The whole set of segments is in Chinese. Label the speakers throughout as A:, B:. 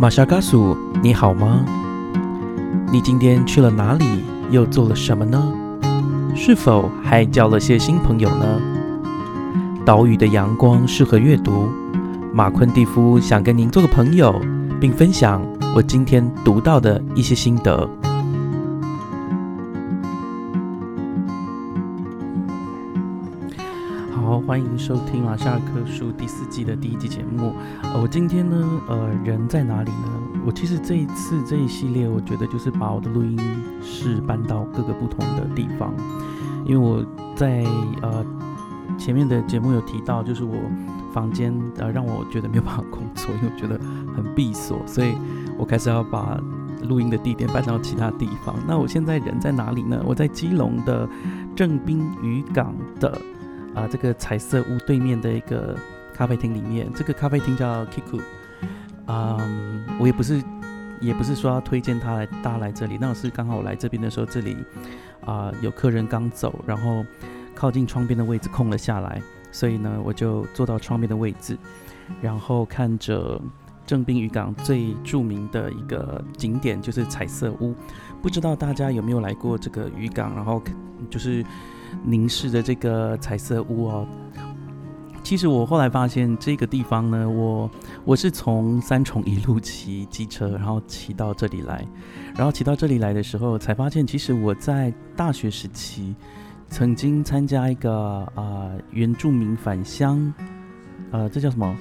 A: 玛莎嘎苏，你好吗？你今天去了哪里？又做了什么呢？是否还交了些新朋友呢？岛屿的阳光适合阅读。马昆蒂夫想跟您做个朋友，并分享我今天读到的一些心得。欢迎收听马夏尔克书第四季的第一季节目。呃，我今天呢，呃，人在哪里呢？我其实这一次这一系列，我觉得就是把我的录音室搬到各个不同的地方，因为我在呃前面的节目有提到，就是我房间呃让我觉得没有办法工作，因为我觉得很闭锁，所以我开始要把录音的地点搬到其他地方。那我现在人在哪里呢？我在基隆的正滨渔港的。啊，这个彩色屋对面的一个咖啡厅里面，这个咖啡厅叫 Kiku。嗯，我也不是，也不是说要推荐他来大家来这里，那我是刚好我来这边的时候，这里啊有客人刚走，然后靠近窗边的位置空了下来，所以呢，我就坐到窗边的位置，然后看着正滨渔港最著名的一个景点，就是彩色屋。不知道大家有没有来过这个渔港，然后就是。凝视着这个彩色屋哦，其实我后来发现这个地方呢，我我是从三重一路骑机车，然后骑到这里来，然后骑到这里来的时候，才发现其实我在大学时期曾经参加一个啊原住民返乡，呃，这叫什么？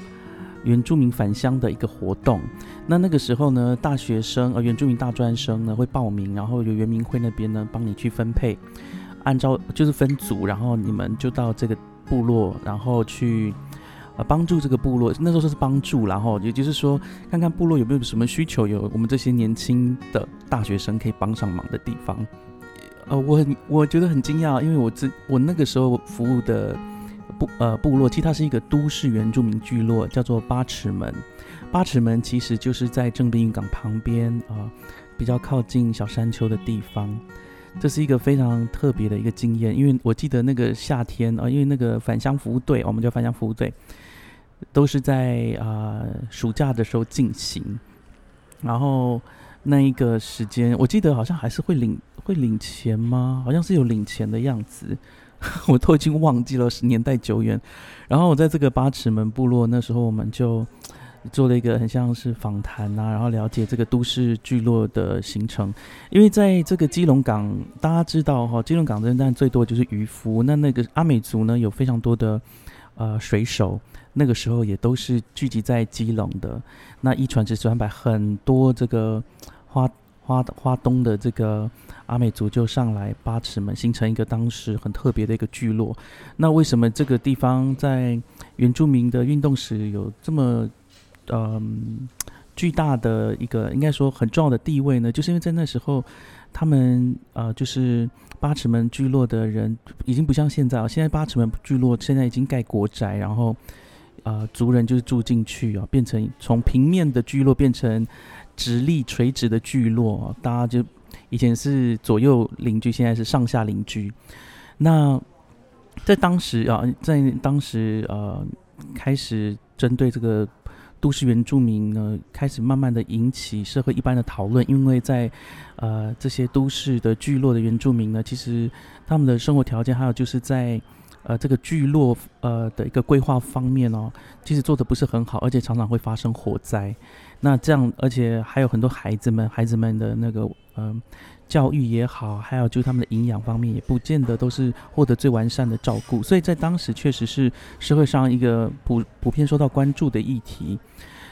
A: 原住民返乡的一个活动。那那个时候呢，大学生呃原住民大专生呢会报名，然后由原民会那边呢帮你去分配。按照就是分组，然后你们就到这个部落，然后去呃帮助这个部落。那时候是帮助，然后也就是说，看看部落有没有什么需求，有我们这些年轻的大学生可以帮上忙的地方。呃，我很我觉得很惊讶，因为我自我那个时候服务的部呃部落，其实它是一个都市原住民聚落，叫做八尺门。八尺门其实就是在正滨渔港旁边啊，比较靠近小山丘的地方。这是一个非常特别的一个经验，因为我记得那个夏天啊，因为那个返乡服务队，我们叫返乡服务队，都是在啊暑假的时候进行。然后那一个时间，我记得好像还是会领会领钱吗？好像是有领钱的样子，我都已经忘记了，是年代久远。然后我在这个八尺门部落，那时候我们就。做了一个很像是访谈啊，然后了解这个都市聚落的形成。因为在这个基隆港，大家知道哈，基隆港这但最多就是渔夫。那那个阿美族呢，有非常多的呃水手，那个时候也都是聚集在基隆的。那一传十，十传百，很多这个花花花东的这个阿美族就上来八尺门，形成一个当时很特别的一个聚落。那为什么这个地方在原住民的运动史有这么？嗯，巨大的一个应该说很重要的地位呢，就是因为在那时候，他们呃，就是八尺门聚落的人已经不像现在啊，现在八尺门聚落现在已经盖国宅，然后呃，族人就是住进去啊，变成从平面的聚落变成直立垂直的聚落，大家就以前是左右邻居，现在是上下邻居。那在当时啊，在当时呃，开始针对这个。都市原住民呢，开始慢慢的引起社会一般的讨论，因为在，呃，这些都市的聚落的原住民呢，其实他们的生活条件，还有就是在，呃，这个聚落呃的一个规划方面哦，其实做的不是很好，而且常常会发生火灾。那这样，而且还有很多孩子们，孩子们的那个，嗯。教育也好，还有就是他们的营养方面，也不见得都是获得最完善的照顾，所以在当时确实是社会上一个普普遍受到关注的议题。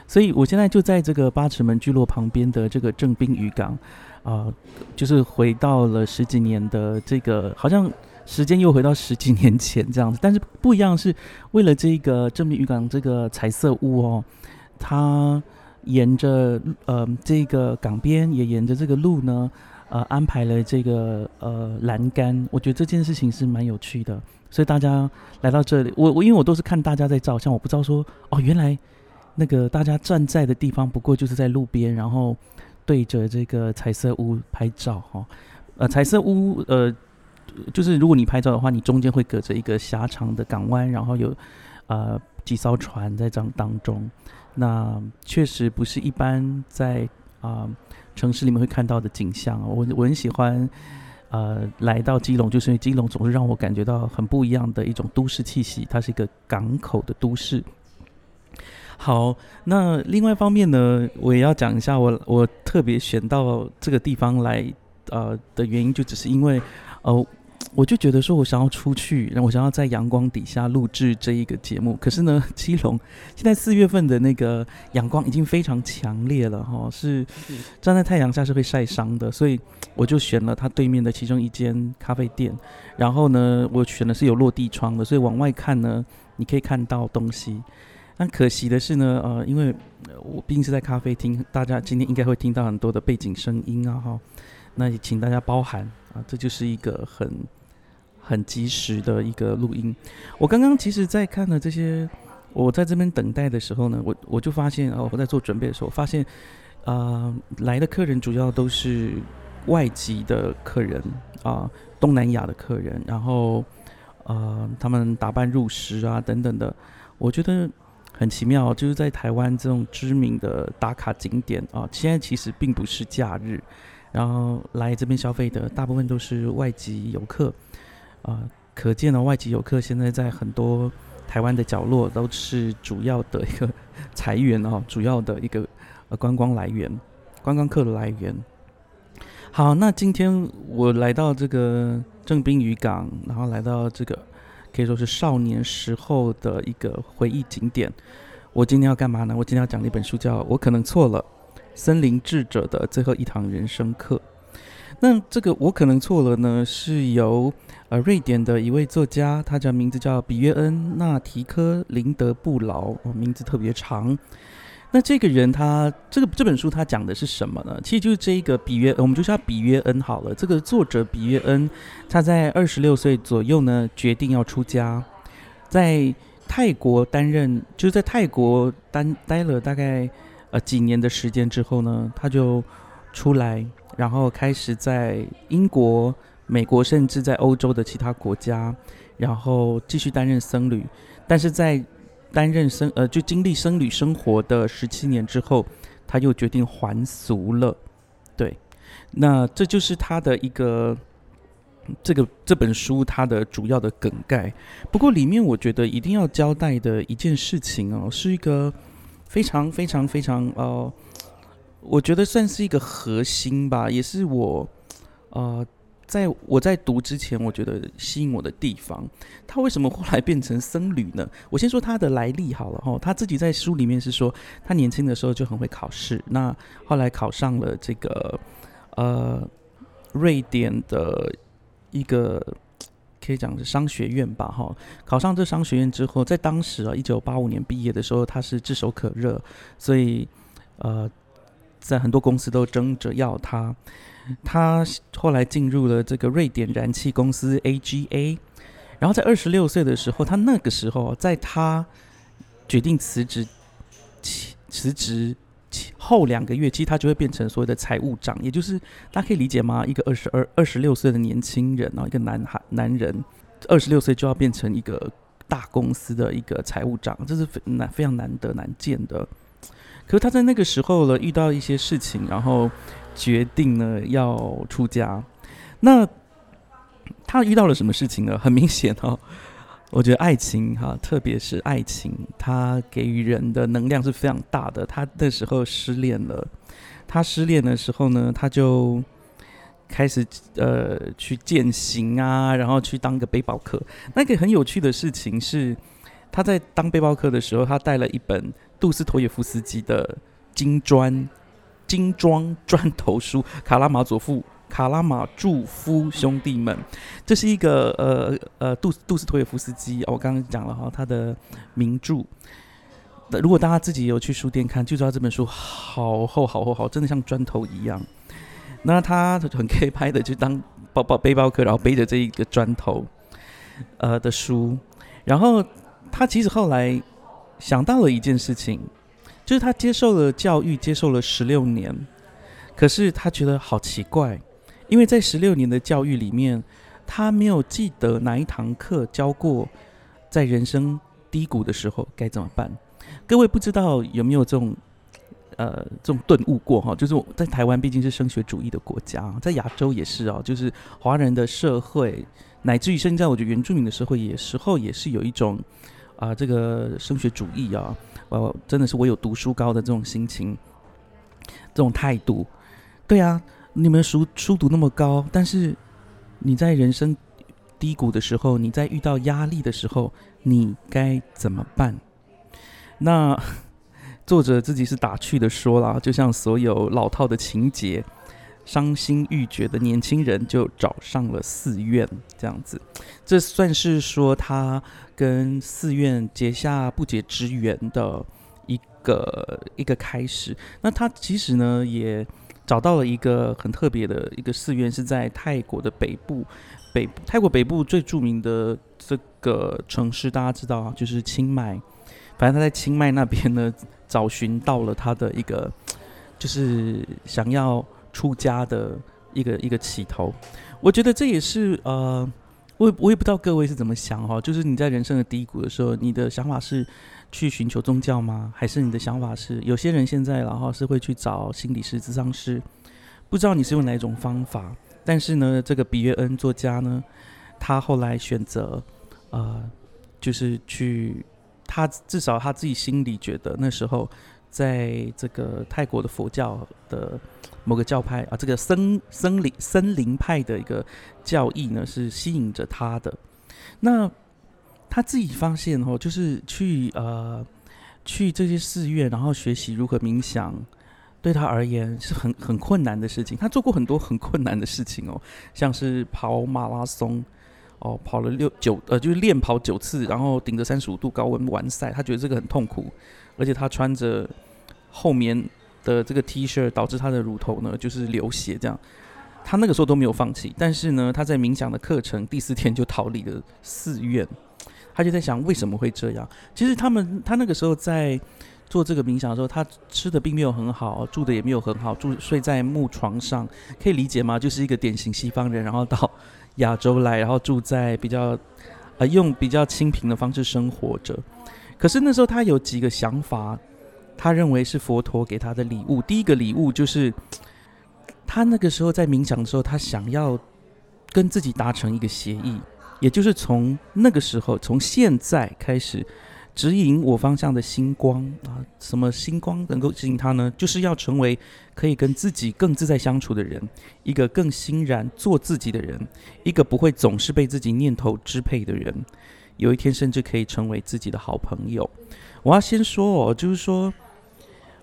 A: 所以我现在就在这个八尺门聚落旁边的这个正滨渔港，啊，就是回到了十几年的这个，好像时间又回到十几年前这样子。但是不一样是，为了这个正滨渔港这个彩色屋哦，它沿着呃这个港边，也沿着这个路呢。呃，安排了这个呃栏杆，我觉得这件事情是蛮有趣的，所以大家来到这里，我我因为我都是看大家在照相，我不知道说哦，原来那个大家站在的地方，不过就是在路边，然后对着这个彩色屋拍照哈。呃，彩色屋呃，就是如果你拍照的话，你中间会隔着一个狭长的港湾，然后有呃几艘船在这当中，那确实不是一般在啊城市里面会看到的景象。我我很喜欢呃来到基隆，就是因为基隆总是让我感觉到很不一样的一种都市气息，它是一个港口的都市。好，那另外一方面呢，我也要讲一下，我我特别选到这个地方来，呃的原因，就只是因为，呃，我就觉得说我想要出去，然后我想要在阳光底下录制这一个节目。可是呢，基隆现在四月份的那个阳光已经非常强烈了，哈，是站在太阳下是会晒伤的，所以我就选了它对面的其中一间咖啡店。然后呢，我选的是有落地窗的，所以往外看呢，你可以看到东西。但可惜的是呢，呃，因为我毕竟是在咖啡厅，大家今天应该会听到很多的背景声音啊，哈，那也请大家包涵啊，这就是一个很很及时的一个录音。我刚刚其实，在看了这些，我在这边等待的时候呢，我我就发现哦，我在做准备的时候，发现啊，来的客人主要都是外籍的客人啊，东南亚的客人，然后呃，他们打扮入时啊，等等的，我觉得。很奇妙，就是在台湾这种知名的打卡景点啊，现在其实并不是假日，然后来这边消费的大部分都是外籍游客，啊，可见呢，外籍游客现在在很多台湾的角落都是主要的一个 财源哦，主要的一个呃观光来源，观光客的来源。好，那今天我来到这个正滨渔港，然后来到这个。可以说是少年时候的一个回忆景点。我今天要干嘛呢？我今天要讲一本书叫《我可能错了：森林智者的最后一堂人生课》。那这个我可能错了呢，是由呃瑞典的一位作家，他叫名字叫比约恩·纳提科·林德布劳，名字特别长。那这个人他这个这本书他讲的是什么呢？其实就是这一个比约，我们就叫比约恩好了。这个作者比约恩，他在二十六岁左右呢，决定要出家，在泰国担任，就是在泰国待待了大概呃几年的时间之后呢，他就出来，然后开始在英国、美国，甚至在欧洲的其他国家，然后继续担任僧侣，但是在担任僧呃，就经历僧侣生活的十七年之后，他又决定还俗了。对，那这就是他的一个这个这本书它的主要的梗概。不过里面我觉得一定要交代的一件事情哦，是一个非常非常非常呃，我觉得算是一个核心吧，也是我呃。在我在读之前，我觉得吸引我的地方，他为什么后来变成僧侣呢？我先说他的来历好了哈。他自己在书里面是说，他年轻的时候就很会考试，那后来考上了这个呃瑞典的一个可以讲是商学院吧哈。考上这商学院之后，在当时啊，一九八五年毕业的时候，他是炙手可热，所以呃，在很多公司都争着要他。他后来进入了这个瑞典燃气公司 AGA，然后在二十六岁的时候，他那个时候在他决定辞职辞职后两个月，其实他就会变成所谓的财务长，也就是大家可以理解吗？一个二十二二十六岁的年轻人啊，一个男孩男人，二十六岁就要变成一个大公司的一个财务长，这是非难非常难得难见的。可是他在那个时候呢，遇到一些事情，然后。决定呢要出家，那他遇到了什么事情呢？很明显哦，我觉得爱情哈，特别是爱情，它给予人的能量是非常大的。他那时候失恋了，他失恋的时候呢，他就开始呃去践行啊，然后去当个背包客。那个很有趣的事情是，他在当背包客的时候，他带了一本杜斯妥也夫斯基的金砖。金装砖头书，卡拉马佐夫、卡拉马祝夫兄弟们，这是一个呃呃杜杜斯托耶夫斯基，我刚刚讲了哈，他的名著。如果大家自己有去书店看，就知道这本书好厚好厚好，真的像砖头一样。那他很可以拍的，就当包包背包客，然后背着这一个砖头呃的书。然后他其实后来想到了一件事情。就是他接受了教育，接受了十六年，可是他觉得好奇怪，因为在十六年的教育里面，他没有记得哪一堂课教过，在人生低谷的时候该怎么办？各位不知道有没有这种呃这种顿悟过哈？就是在台湾毕竟是升学主义的国家，在亚洲也是哦，就是华人的社会，乃至于现在我觉得原住民的社会也时候也是有一种啊这个升学主义啊，呃真的是我有读书高的这种心情，这种态度。对啊，你们书书读那么高，但是你在人生低谷的时候，你在遇到压力的时候，你该怎么办？那 作者自己是打趣的说啦，就像所有老套的情节，伤心欲绝的年轻人就找上了寺院，这样子，这算是说他跟寺院结下不解之缘的一个一个开始。那他其实呢，也找到了一个很特别的一个寺院，是在泰国的北部，北泰国北部最著名的这个城市，大家知道啊，就是清迈。反正他在清迈那边呢，找寻到了他的一个，就是想要出家的一个一个起头。我觉得这也是呃，我也我也不知道各位是怎么想哈，就是你在人生的低谷的时候，你的想法是去寻求宗教吗？还是你的想法是有些人现在然后是会去找心理师、咨商师？不知道你是用哪一种方法，但是呢，这个比约恩作家呢，他后来选择呃，就是去。他至少他自己心里觉得，那时候在这个泰国的佛教的某个教派啊，这个森森林森林派的一个教义呢，是吸引着他的。那他自己发现哦，就是去呃去这些寺院，然后学习如何冥想，对他而言是很很困难的事情。他做过很多很困难的事情哦，像是跑马拉松。哦，跑了六九呃，就是练跑九次，然后顶着三十五度高温完赛，他觉得这个很痛苦，而且他穿着后面的这个 T 恤，导致他的乳头呢就是流血这样。他那个时候都没有放弃，但是呢，他在冥想的课程第四天就逃离了寺院，他就在想为什么会这样。其实他们他那个时候在做这个冥想的时候，他吃的并没有很好，住的也没有很好，住睡在木床上，可以理解吗？就是一个典型西方人，然后到。亚洲来，然后住在比较，呃，用比较清贫的方式生活着。可是那时候他有几个想法，他认为是佛陀给他的礼物。第一个礼物就是，他那个时候在冥想的时候，他想要跟自己达成一个协议，也就是从那个时候，从现在开始。指引我方向的星光啊，什么星光能够指引他呢？就是要成为可以跟自己更自在相处的人，一个更欣然做自己的人，一个不会总是被自己念头支配的人。有一天甚至可以成为自己的好朋友。我要先说哦，就是说，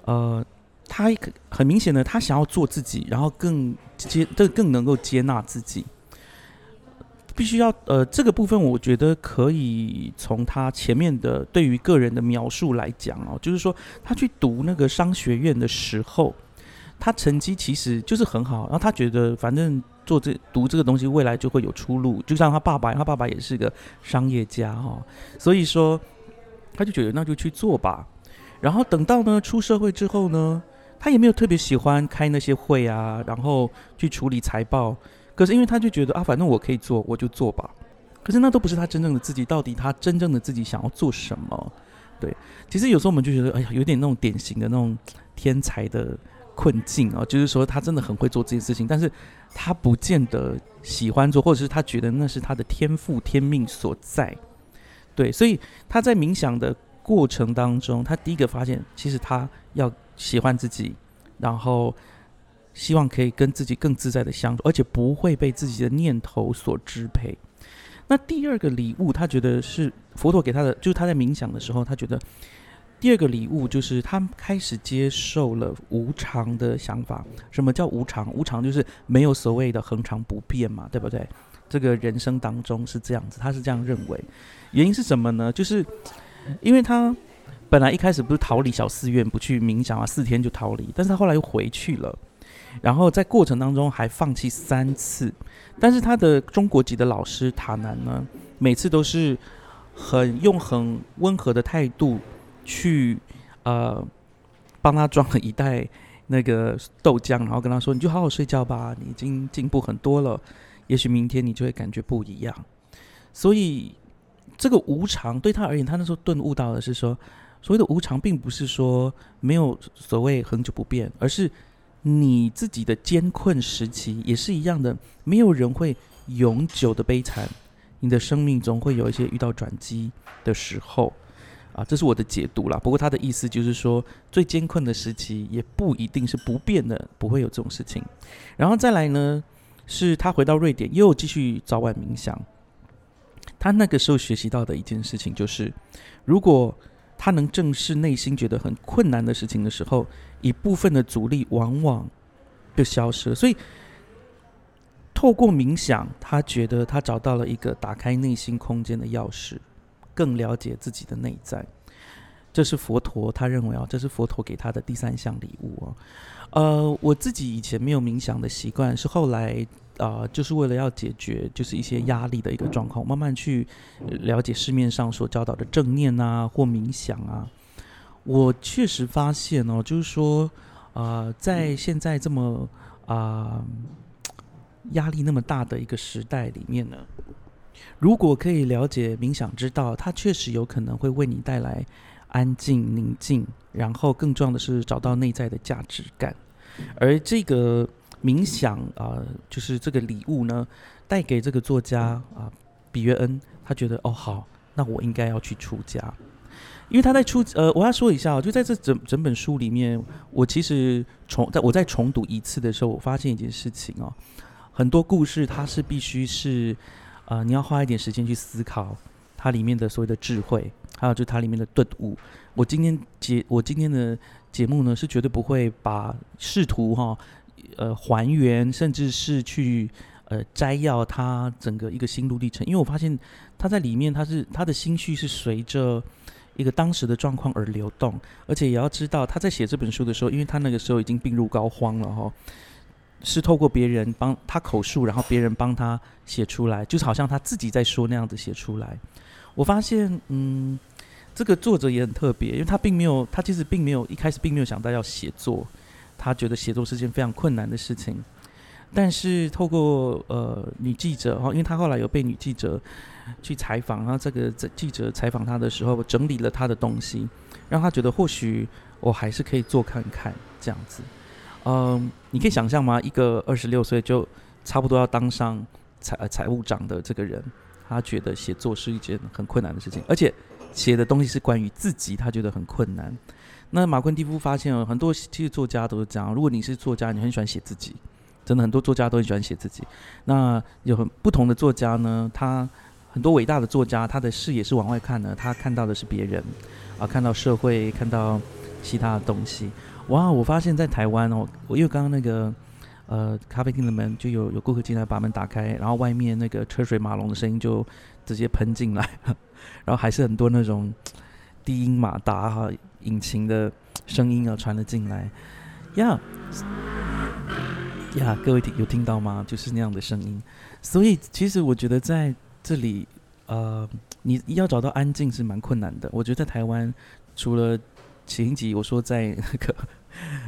A: 呃，他很明显的，他想要做自己，然后更接，更更能够接纳自己。必须要呃，这个部分我觉得可以从他前面的对于个人的描述来讲哦，就是说他去读那个商学院的时候，他成绩其实就是很好，然后他觉得反正做这读这个东西未来就会有出路，就像他爸爸，他爸爸也是个商业家哈，所以说他就觉得那就去做吧。然后等到呢出社会之后呢，他也没有特别喜欢开那些会啊，然后去处理财报。可是因为他就觉得啊，反正我可以做，我就做吧。可是那都不是他真正的自己，到底他真正的自己想要做什么？对，其实有时候我们就觉得，哎呀，有点那种典型的那种天才的困境啊，就是说他真的很会做这件事情，但是他不见得喜欢做，或者是他觉得那是他的天赋天命所在。对，所以他在冥想的过程当中，他第一个发现，其实他要喜欢自己，然后。希望可以跟自己更自在的相处，而且不会被自己的念头所支配。那第二个礼物，他觉得是佛陀给他的，就是他在冥想的时候，他觉得第二个礼物就是他开始接受了无常的想法。什么叫无常？无常就是没有所谓的恒常不变嘛，对不对？这个人生当中是这样子，他是这样认为。原因是什么呢？就是因为他本来一开始不是逃离小寺院，不去冥想啊，四天就逃离，但是他后来又回去了。然后在过程当中还放弃三次，但是他的中国籍的老师塔南呢，每次都是很用很温和的态度去呃帮他装了一袋那个豆浆，然后跟他说：“你就好好睡觉吧，你已经进步很多了，也许明天你就会感觉不一样。”所以这个无常对他而言，他那时候顿悟到的是说，所谓的无常，并不是说没有所谓恒久不变，而是你自己的艰困时期也是一样的，没有人会永久的悲惨，你的生命中会有一些遇到转机的时候。啊，这是我的解读啦。不过他的意思就是说，最艰困的时期也不一定是不变的，不会有这种事情。然后再来呢，是他回到瑞典又继续早晚冥想。他那个时候学习到的一件事情就是，如果他能正视内心觉得很困难的事情的时候，一部分的阻力往往就消失了。所以透过冥想，他觉得他找到了一个打开内心空间的钥匙。更了解自己的内在，这是佛陀他认为啊，这是佛陀给他的第三项礼物哦。呃，我自己以前没有冥想的习惯，是后来啊，就是为了要解决就是一些压力的一个状况，慢慢去了解市面上所教导的正念啊或冥想啊。我确实发现哦，就是说啊，在现在这么啊压力那么大的一个时代里面呢。如果可以了解冥想之道，它确实有可能会为你带来安静、宁静，然后更重要的是找到内在的价值感。而这个冥想啊，就是这个礼物呢，带给这个作家啊，比约恩，他觉得哦好，那我应该要去出家，因为他在出呃，我要说一下，就在这整整本书里面，我其实重在我在重读一次的时候，我发现一件事情哦，很多故事它是必须是。啊，你要花一点时间去思考它里面的所谓的智慧，还有就它里面的顿悟。我今天节我今天的节目呢，是绝对不会把试图哈呃还原，甚至是去呃摘要他整个一个心路历程，因为我发现他在里面，他是他的心绪是随着一个当时的状况而流动，而且也要知道他在写这本书的时候，因为他那个时候已经病入膏肓了哈。是透过别人帮他口述，然后别人帮他写出来，就是好像他自己在说那样子写出来。我发现，嗯，这个作者也很特别，因为他并没有，他其实并没有一开始并没有想到要写作，他觉得写作是件非常困难的事情。但是透过呃女记者哈，因为他后来有被女记者去采访，然后这个记者采访他的时候整理了他的东西，让他觉得或许我还是可以做看看这样子。嗯，你可以想象吗？一个二十六岁就差不多要当上财财务长的这个人，他觉得写作是一件很困难的事情，而且写的东西是关于自己，他觉得很困难。那马昆蒂夫发现，很多其实作家都是这样。如果你是作家，你很喜欢写自己，真的很多作家都很喜欢写自己。那有很不同的作家呢，他很多伟大的作家，他的视野是往外看的，他看到的是别人啊，看到社会，看到其他的东西。哇！我发现，在台湾哦，我因为刚刚那个呃咖啡厅的门就有有顾客进来，把门打开，然后外面那个车水马龙的声音就直接喷进来，然后还是很多那种低音马达哈引擎的声音啊传了进来，呀呀，各位听有听到吗？就是那样的声音。所以其实我觉得在这里呃，你要找到安静是蛮困难的。我觉得在台湾除了前几我说在那个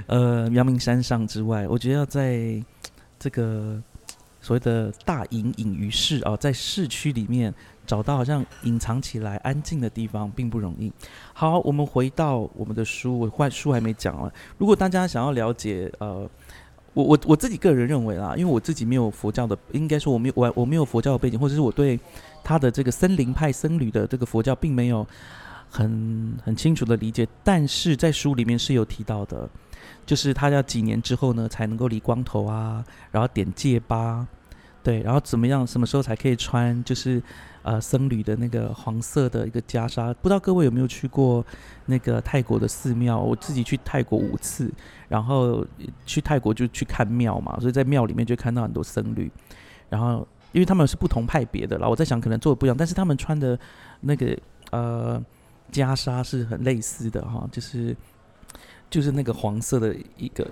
A: 呃阳明山上之外，我觉得要在这个所谓的大隐隐于市啊，在市区里面找到好像隐藏起来安静的地方并不容易。好，我们回到我们的书，我换书还没讲完。如果大家想要了解呃，我我我自己个人认为啦，因为我自己没有佛教的，应该说我没有我我没有佛教的背景，或者是我对他的这个森林派僧侣的这个佛教并没有。很很清楚的理解，但是在书里面是有提到的，就是他要几年之后呢才能够理光头啊，然后点戒疤，对，然后怎么样，什么时候才可以穿，就是呃僧侣的那个黄色的一个袈裟。不知道各位有没有去过那个泰国的寺庙？我自己去泰国五次，然后去泰国就去看庙嘛，所以在庙里面就看到很多僧侣，然后因为他们是不同派别的啦，我在想可能做的不一样，但是他们穿的那个呃。袈裟是很类似的哈，就是就是那个黄色的一个，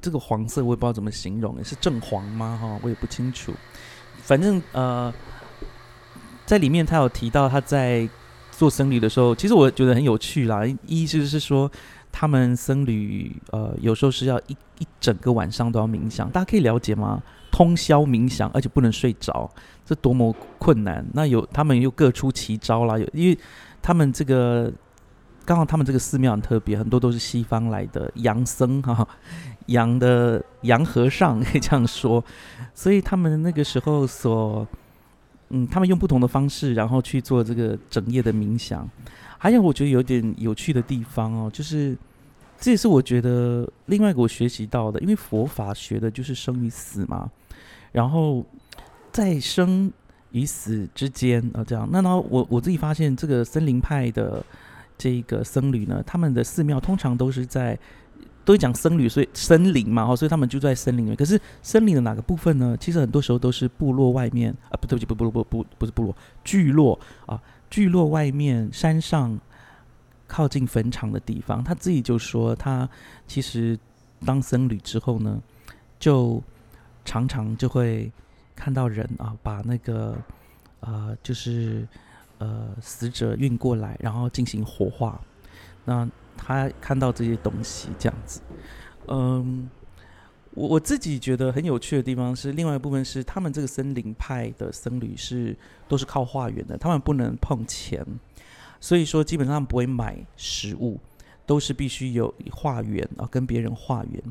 A: 这个黄色我也不知道怎么形容，是正黄吗？哈，我也不清楚。反正呃，在里面他有提到他在做僧侣的时候，其实我觉得很有趣啦。意思是说，他们僧侣呃有时候是要一一整个晚上都要冥想，大家可以了解吗？通宵冥想，而且不能睡着，这多么困难！那有他们又各出奇招啦，有因为他们这个刚好他们这个寺庙很特别，很多都是西方来的洋僧哈，洋的洋和尚可以这样说，所以他们那个时候所嗯，他们用不同的方式，然后去做这个整夜的冥想。还有我觉得有点有趣的地方哦，就是这也是我觉得另外一个我学习到的，因为佛法学的就是生与死嘛。然后在生与死之间啊，这样，那然后，我我自己发现，这个森林派的这个僧侣呢，他们的寺庙通常都是在都讲僧侣，所以森林嘛，哦，所以他们就在森林里面。可是森林的哪个部分呢？其实很多时候都是部落外面啊，不对不起，不不不不不是部落，聚落啊，聚落外面山上靠近坟场的地方。他自己就说，他其实当僧侣之后呢，就。常常就会看到人啊，把那个呃，就是呃死者运过来，然后进行火化。那他看到这些东西这样子，嗯，我我自己觉得很有趣的地方是，另外一部分是他们这个森林派的僧侣是都是靠化缘的，他们不能碰钱，所以说基本上不会买食物。都是必须有化缘啊，跟别人化缘。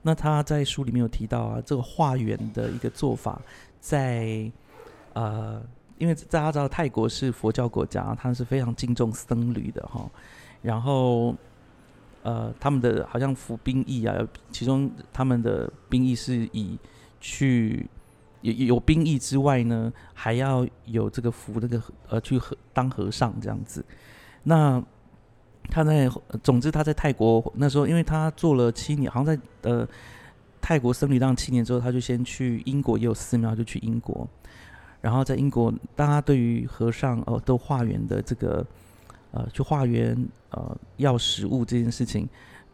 A: 那他在书里面有提到啊，这个化缘的一个做法，在呃，因为大家知道泰国是佛教国家，他是非常敬重僧侣的哈。然后呃，他们的好像服兵役啊，其中他们的兵役是以去有有兵役之外呢，还要有这个服那个呃去当和尚这样子。那他在，总之他在泰国那时候，因为他做了七年，好像在呃泰国僧侣当七年之后，他就先去英国也有寺庙，就去英国。然后在英国，大家对于和尚哦都化缘的这个呃去化缘呃要食物这件事情，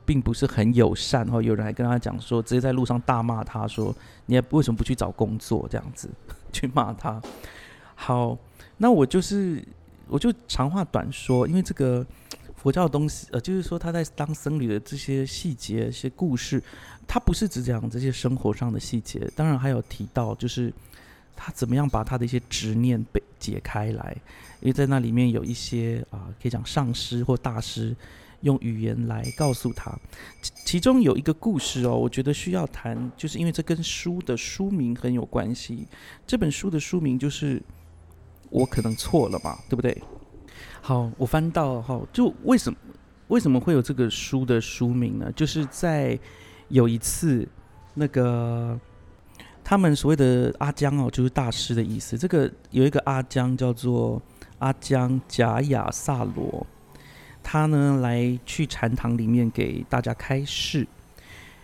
A: 并不是很友善。然后有人还跟他讲说，直接在路上大骂他说：“你为什么不去找工作？”这样子去骂他。好，那我就是我就长话短说，因为这个。佛教的东西，呃，就是说他在当僧侣的这些细节、一些故事，他不是只讲这些生活上的细节，当然还有提到，就是他怎么样把他的一些执念被解开来，因为在那里面有一些啊，可以讲上师或大师用语言来告诉他，其中有一个故事哦，我觉得需要谈，就是因为这跟书的书名很有关系。这本书的书名就是我可能错了嘛，对不对？好，我翻到哈，就为什么为什么会有这个书的书名呢？就是在有一次，那个他们所谓的阿江哦，就是大师的意思。这个有一个阿江叫做阿江贾雅萨罗，他呢来去禅堂里面给大家开示。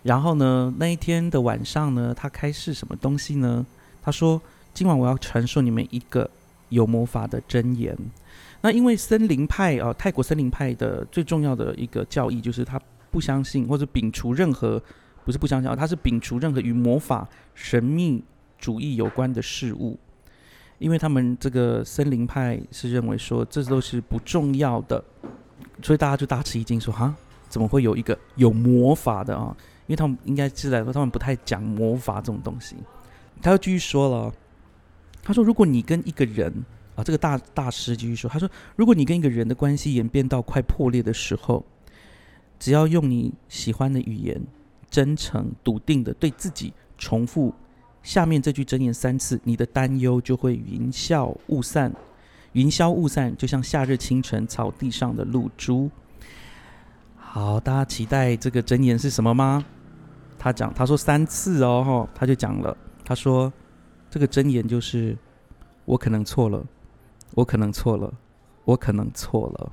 A: 然后呢，那一天的晚上呢，他开示什么东西呢？他说：“今晚我要传授你们一个有魔法的真言。”那因为森林派啊，泰国森林派的最重要的一个教义就是他不相信或者摒除任何，不是不相信啊，他是摒除任何与魔法、神秘主义有关的事物，因为他们这个森林派是认为说这都是不重要的，所以大家就大吃一惊，说哈，怎么会有一个有魔法的啊？因为他们应该是来说他们不太讲魔法这种东西。他又继续说了，他说如果你跟一个人。啊，这个大大师继续说：“他说，如果你跟一个人的关系演变到快破裂的时候，只要用你喜欢的语言，真诚笃定的对自己重复下面这句真言三次，你的担忧就会云消雾散，云消雾散，就像夏日清晨草地上的露珠。”好，大家期待这个真言是什么吗？他讲，他说三次哦，他就讲了，他说这个真言就是我可能错了。我可能错了，我可能错了。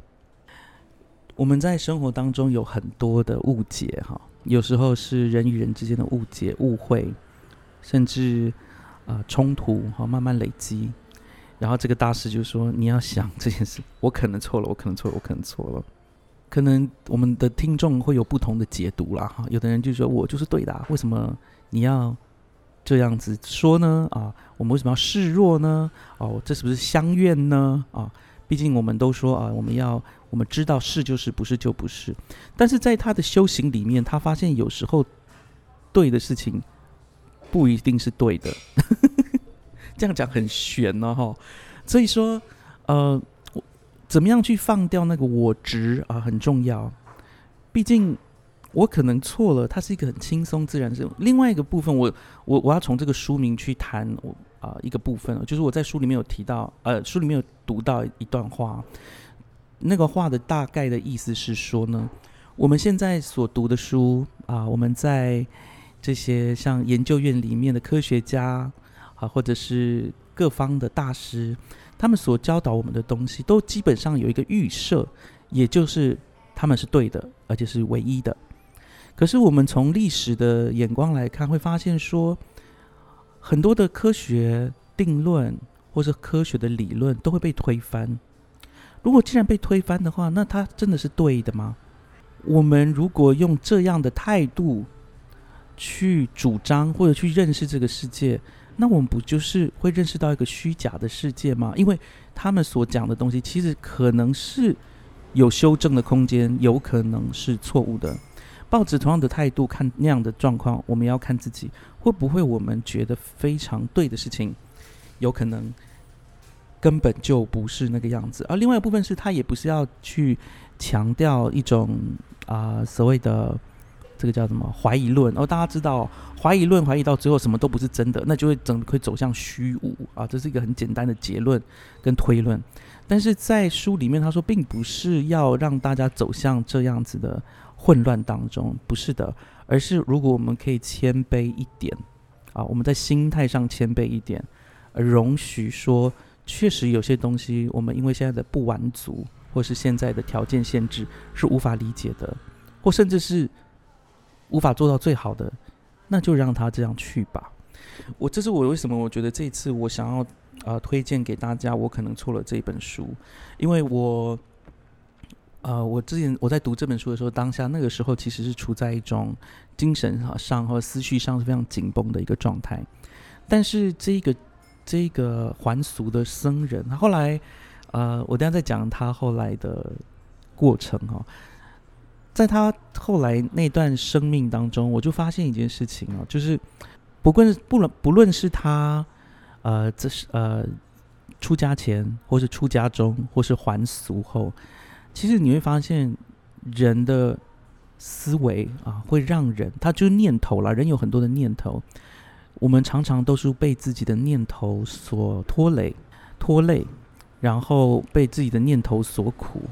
A: 我们在生活当中有很多的误解，哈，有时候是人与人之间的误解、误会，甚至啊冲突，哈，慢慢累积。然后这个大师就说：“你要想这件事，我可能错了，我可能错了，我可能错了。可能我们的听众会有不同的解读啦，哈。有的人就说我就是对的，为什么你要？”这样子说呢，啊，我们为什么要示弱呢？哦，这是不是相怨呢？啊，毕竟我们都说啊，我们要我们知道是就是不是就不是。但是在他的修行里面，他发现有时候对的事情不一定是对的。这样讲很悬呢，哈。所以说，呃，怎么样去放掉那个我执啊，很重要。毕竟我可能错了，它是一个很轻松自然的。另外一个部分，我我我要从这个书名去谈我啊一个部分，就是我在书里面有提到，呃，书里面有读到一段话。那个话的大概的意思是说呢，我们现在所读的书啊，我们在这些像研究院里面的科学家啊，或者是各方的大师，他们所教导我们的东西，都基本上有一个预设，也就是他们是对的，而且是唯一的。可是我们从历史的眼光来看，会发现说，很多的科学定论或者科学的理论都会被推翻。如果既然被推翻的话，那他真的是对的吗？我们如果用这样的态度去主张或者去认识这个世界，那我们不就是会认识到一个虚假的世界吗？因为他们所讲的东西，其实可能是有修正的空间，有可能是错误的。报纸同样的态度看那样的状况，我们要看自己会不会我们觉得非常对的事情，有可能。根本就不是那个样子，而另外一部分是他也不是要去强调一种啊所谓的这个叫什么怀疑论，哦，大家知道怀疑论怀疑到最后什么都不是真的，那就会整会走向虚无啊，这是一个很简单的结论跟推论。但是在书里面他说，并不是要让大家走向这样子的混乱当中，不是的，而是如果我们可以谦卑一点啊，我们在心态上谦卑一点，容许说。确实有些东西，我们因为现在的不完足，或是现在的条件限制，是无法理解的，或甚至是无法做到最好的，那就让他这样去吧。我这是我为什么我觉得这次我想要呃推荐给大家，我可能错了这本书，因为我呃我之前我在读这本书的时候，当下那个时候其实是处在一种精神上和思绪上是非常紧绷的一个状态，但是这个。这个还俗的僧人，他后来，呃，我等下再讲他后来的过程哈。在他后来那段生命当中，我就发现一件事情哦，就是不论不论不论是他，呃，这是呃出家前，或是出家中，或是还俗后，其实你会发现人的思维啊，会让人他就念头了，人有很多的念头。我们常常都是被自己的念头所拖累、拖累，然后被自己的念头所苦。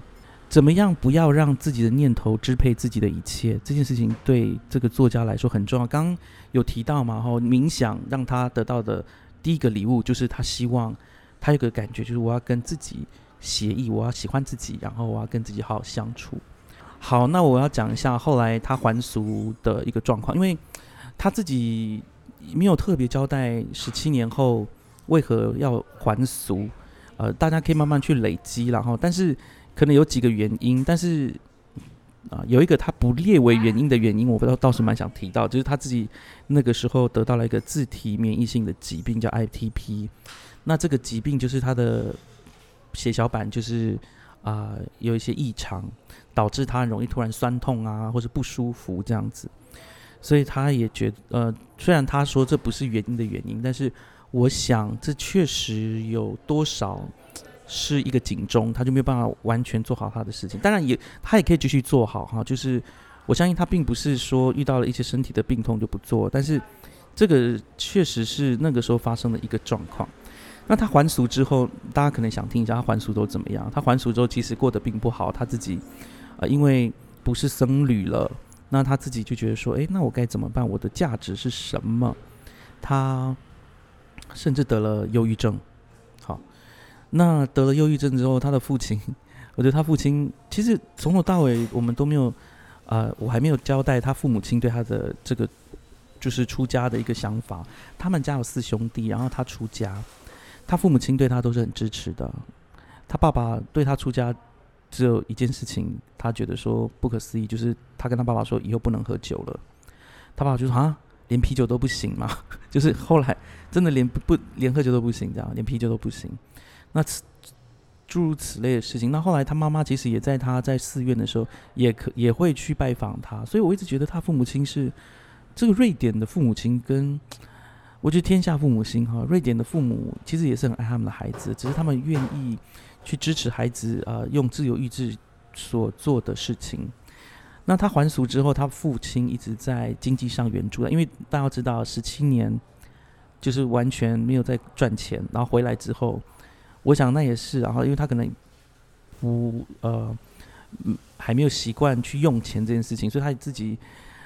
A: 怎么样不要让自己的念头支配自己的一切？这件事情对这个作家来说很重要。刚刚有提到嘛，哈，冥想让他得到的第一个礼物就是他希望他有个感觉，就是我要跟自己协议，我要喜欢自己，然后我要跟自己好好相处。好，那我要讲一下后来他还俗的一个状况，因为他自己。没有特别交代十七年后为何要还俗，呃，大家可以慢慢去累积，然后，但是可能有几个原因，但是啊，有一个他不列为原因的原因，我不知道倒是蛮想提到，就是他自己那个时候得到了一个自体免疫性的疾病，叫 ITP，那这个疾病就是他的血小板就是啊有一些异常，导致他容易突然酸痛啊，或者不舒服这样子。所以他也觉得，呃，虽然他说这不是原因的原因，但是我想这确实有多少是一个警钟，他就没有办法完全做好他的事情。当然也，他也可以继续做好哈。就是我相信他并不是说遇到了一些身体的病痛就不做，但是这个确实是那个时候发生的一个状况。那他还俗之后，大家可能想听一下他还俗都怎么样？他还俗之后其实过得并不好，他自己啊，因为不是僧侣了。那他自己就觉得说，哎，那我该怎么办？我的价值是什么？他甚至得了忧郁症。好，那得了忧郁症之后，他的父亲，我觉得他父亲其实从头到尾我们都没有，呃，我还没有交代他父母亲对他的这个就是出家的一个想法。他们家有四兄弟，然后他出家，他父母亲对他都是很支持的。他爸爸对他出家。只有一件事情，他觉得说不可思议，就是他跟他爸爸说以后不能喝酒了。他爸爸就说啊，连啤酒都不行嘛，就是后来真的连不连喝酒都不行，这样连啤酒都不行。那诸如此类的事情，那后来他妈妈其实也在他在寺院的时候，也可也会去拜访他。所以我一直觉得他父母亲是这个瑞典的父母亲跟我觉得天下父母心哈，瑞典的父母其实也是很爱他们的孩子，只是他们愿意去支持孩子啊，用自由意志所做的事情。那他还俗之后，他父亲一直在经济上援助因为大家知道，十七年就是完全没有在赚钱，然后回来之后，我想那也是，然后因为他可能不呃，还没有习惯去用钱这件事情，所以他自己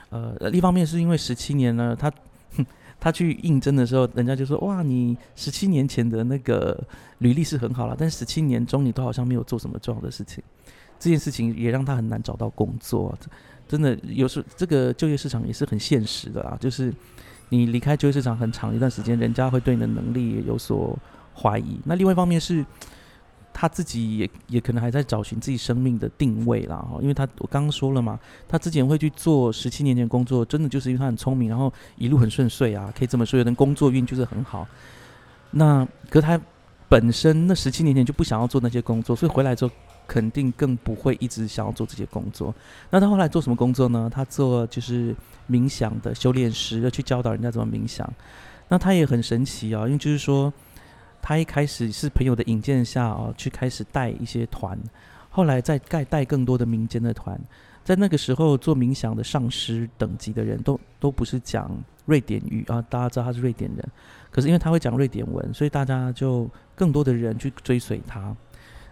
A: 呃，一方面是因为十七年呢，他。他去应征的时候，人家就说：“哇，你十七年前的那个履历是很好了，但十七年中你都好像没有做什么重要的事情。”这件事情也让他很难找到工作。真的，有时这个就业市场也是很现实的啊，就是你离开就业市场很长一段时间，人家会对你的能力有所怀疑。那另外一方面是。他自己也也可能还在找寻自己生命的定位啦，哈，因为他我刚刚说了嘛，他之前会去做十七年前工作，真的就是因为他很聪明，然后一路很顺遂啊，可以这么说，有人工作运就是很好。那可是他本身那十七年前就不想要做那些工作，所以回来之后肯定更不会一直想要做这些工作。那他后来做什么工作呢？他做就是冥想的修炼师，要去教导人家怎么冥想。那他也很神奇啊，因为就是说。他一开始是朋友的引荐下哦，去开始带一些团，后来再带带更多的民间的团。在那个时候做冥想的上师等级的人都都不是讲瑞典语啊，大家知道他是瑞典人，可是因为他会讲瑞典文，所以大家就更多的人去追随他。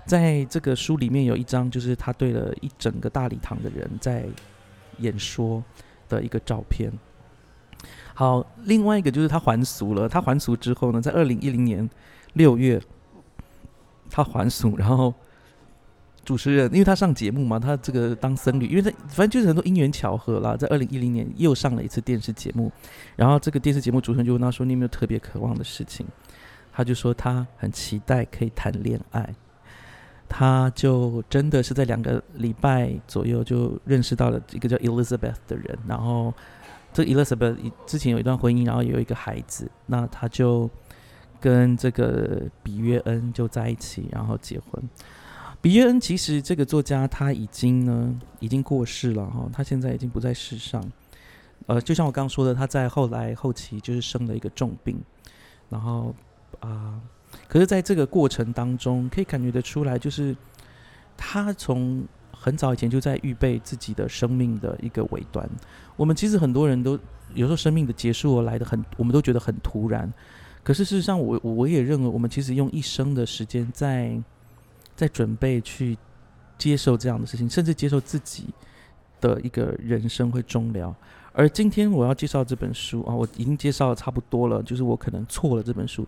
A: 在这个书里面有一张，就是他对了一整个大礼堂的人在演说的一个照片。好，另外一个就是他还俗了。他还俗之后呢，在二零一零年。六月，他还俗，然后主持人，因为他上节目嘛，他这个当僧侣，因为他反正就是很多因缘巧合啦，在二零一零年又上了一次电视节目，然后这个电视节目主持人就问他说：“你有没有特别渴望的事情？”他就说他很期待可以谈恋爱，他就真的是在两个礼拜左右就认识到了一个叫 Elizabeth 的人，然后这 Elizabeth 之前有一段婚姻，然后有一个孩子，那他就。跟这个比约恩就在一起，然后结婚。比约恩其实这个作家他已经呢已经过世了哈，他现在已经不在世上。呃，就像我刚刚说的，他在后来后期就是生了一个重病，然后啊，可是在这个过程当中，可以感觉得出来，就是他从很早以前就在预备自己的生命的一个尾端。我们其实很多人都有时候生命的结束来的很，我们都觉得很突然。可是事实上，我我也认为，我们其实用一生的时间在在准备去接受这样的事情，甚至接受自己的一个人生会终了。而今天我要介绍这本书啊，我已经介绍的差不多了，就是我可能错了这本书。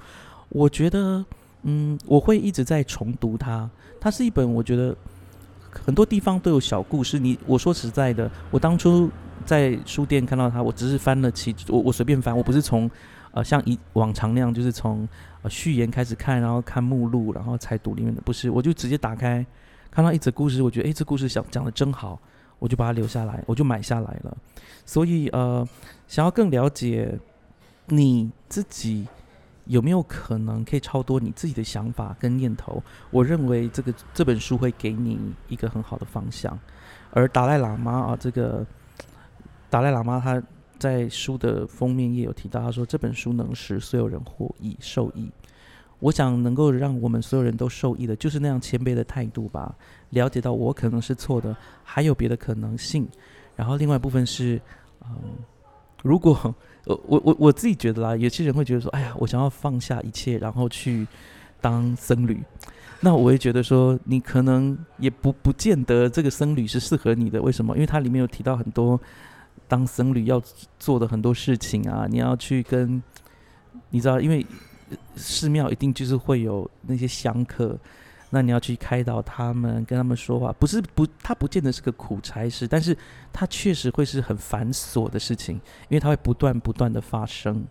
A: 我觉得，嗯，我会一直在重读它。它是一本我觉得很多地方都有小故事。你我说实在的，我当初在书店看到它，我只是翻了其我我随便翻，我不是从。呃，像以往常那样，就是从呃序言开始看，然后看目录，然后才读里面的。不是，我就直接打开，看到一则故事，我觉得诶，这故事想讲的真好，我就把它留下来，我就买下来了。所以呃，想要更了解你自己有没有可能可以超多你自己的想法跟念头，我认为这个这本书会给你一个很好的方向。而达赖喇嘛啊，这个达赖喇嘛他。在书的封面页有提到，他说这本书能使所有人获益受益。我想能够让我们所有人都受益的，就是那样谦卑的态度吧。了解到我可能是错的，还有别的可能性。然后另外一部分是，嗯，如果我我我我自己觉得啦，有些人会觉得说，哎呀，我想要放下一切，然后去当僧侣。那我会觉得说，你可能也不不见得这个僧侣是适合你的。为什么？因为它里面有提到很多。当僧侣要做的很多事情啊，你要去跟，你知道，因为寺庙一定就是会有那些香客，那你要去开导他们，跟他们说话，不是不，他不见得是个苦差事，但是他确实会是很繁琐的事情，因为他会不断不断的发生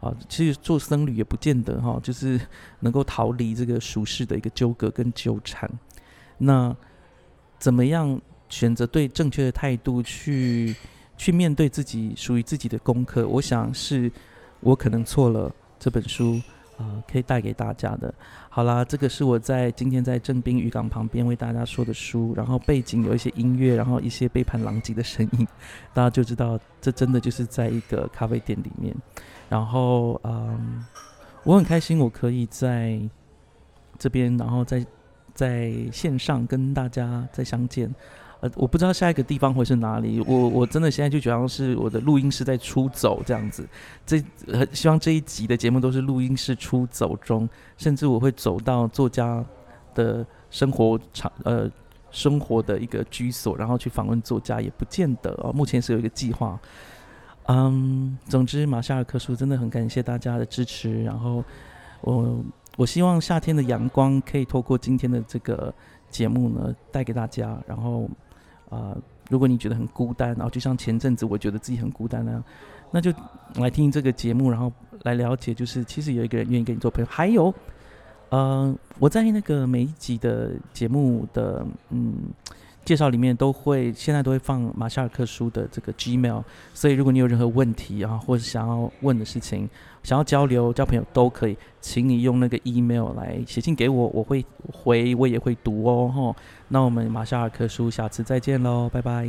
A: 啊。其实做僧侣也不见得哈，就是能够逃离这个俗世的一个纠葛跟纠缠。那怎么样选择对正确的态度去？去面对自己属于自己的功课，我想是我可能错了这本书啊，可以带给大家的。好啦，这个是我在今天在正滨渔港旁边为大家说的书，然后背景有一些音乐，然后一些背叛狼藉的声音，大家就知道这真的就是在一个咖啡店里面。然后，嗯，我很开心我可以在这边，然后在在线上跟大家再相见。呃，我不知道下一个地方会是哪里。我我真的现在就觉得是我的录音室在出走这样子。这希望这一集的节目都是录音室出走中，甚至我会走到作家的生活场，呃，生活的一个居所，然后去访问作家，也不见得哦。目前是有一个计划。嗯，总之，马夏尔克书真的很感谢大家的支持。然后我我希望夏天的阳光可以透过今天的这个节目呢，带给大家。然后。啊，如果你觉得很孤单，然后就像前阵子我觉得自己很孤单那样，那就来听这个节目，然后来了解，就是其实有一个人愿意跟你做朋友。还有，呃，我在那个每一集的节目的嗯介绍里面都会，现在都会放马夏尔克书的这个 Gmail，所以如果你有任何问题啊，或者想要问的事情。想要交流、交朋友都可以，请你用那个 email 来写信给我，我会回，我也会读哦。吼，那我们马夏尔克书下次再见喽，拜拜。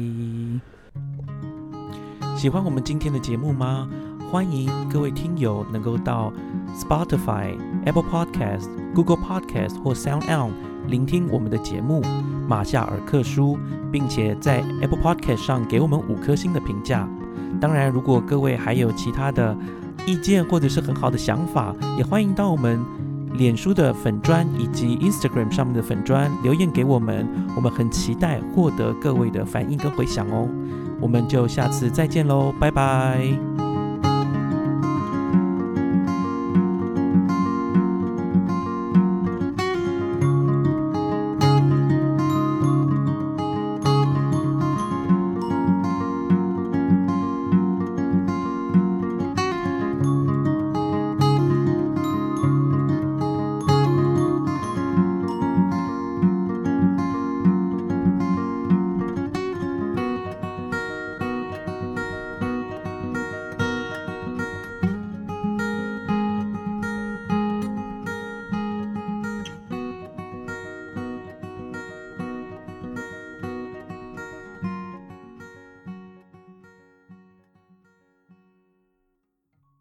A: 喜欢我们今天的节目吗？欢迎各位听友能够到 Spotify、Apple Podcast、Google Podcast 或 Sound On 聆听我们的节目《马夏尔克书》，并且在 Apple Podcast 上给我们五颗星的评价。当然，如果各位还有其他的，意见或者是很好的想法，也欢迎到我们脸书的粉砖以及 Instagram 上面的粉砖留言给我们，我们很期待获得各位的反应跟回响哦。我们就下次再见喽，拜拜。